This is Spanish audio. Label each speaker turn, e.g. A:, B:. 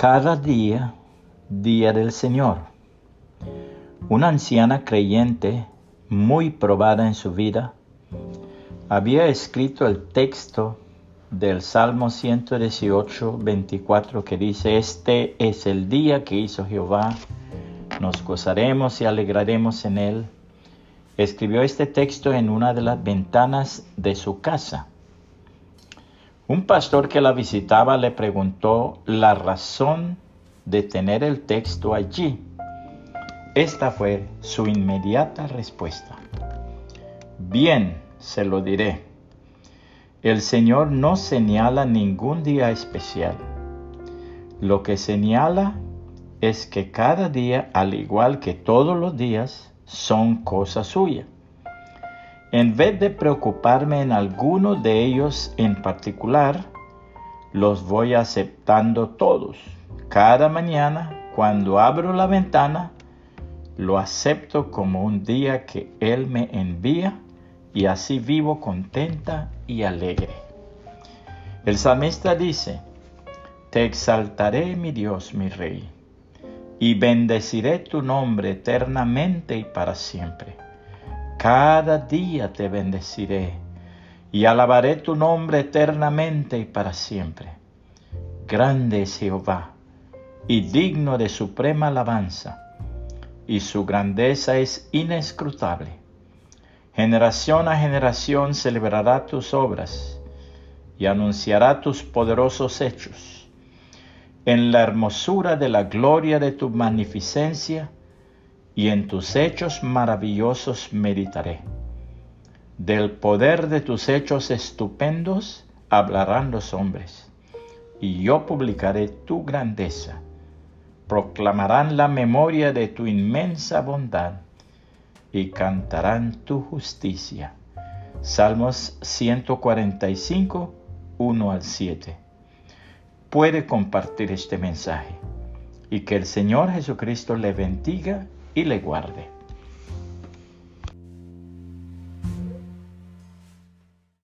A: Cada día, día del Señor. Una anciana creyente, muy probada en su vida, había escrito el texto del Salmo 118, 24 que dice, Este es el día que hizo Jehová, nos gozaremos y alegraremos en él. Escribió este texto en una de las ventanas de su casa. Un pastor que la visitaba le preguntó la razón de tener el texto allí. Esta fue su inmediata respuesta. Bien, se lo diré. El Señor no señala ningún día especial. Lo que señala es que cada día, al igual que todos los días, son cosa suya. En vez de preocuparme en alguno de ellos en particular, los voy aceptando todos. Cada mañana, cuando abro la ventana, lo acepto como un día que Él me envía y así vivo contenta y alegre. El salmista dice, Te exaltaré, mi Dios, mi Rey, y bendeciré tu nombre eternamente y para siempre cada día te bendeciré y alabaré tu nombre eternamente y para siempre. Grande es Jehová y digno de suprema alabanza, y su grandeza es inescrutable. Generación a generación celebrará tus obras y anunciará tus poderosos hechos. En la hermosura de la gloria de tu magnificencia, y en tus hechos maravillosos meditaré. Del poder de tus hechos estupendos hablarán los hombres, y yo publicaré tu grandeza. Proclamarán la memoria de tu inmensa bondad y cantarán tu justicia. Salmos 145, 1 al 7. Puede compartir este mensaje y que el Señor Jesucristo le bendiga y le guarde.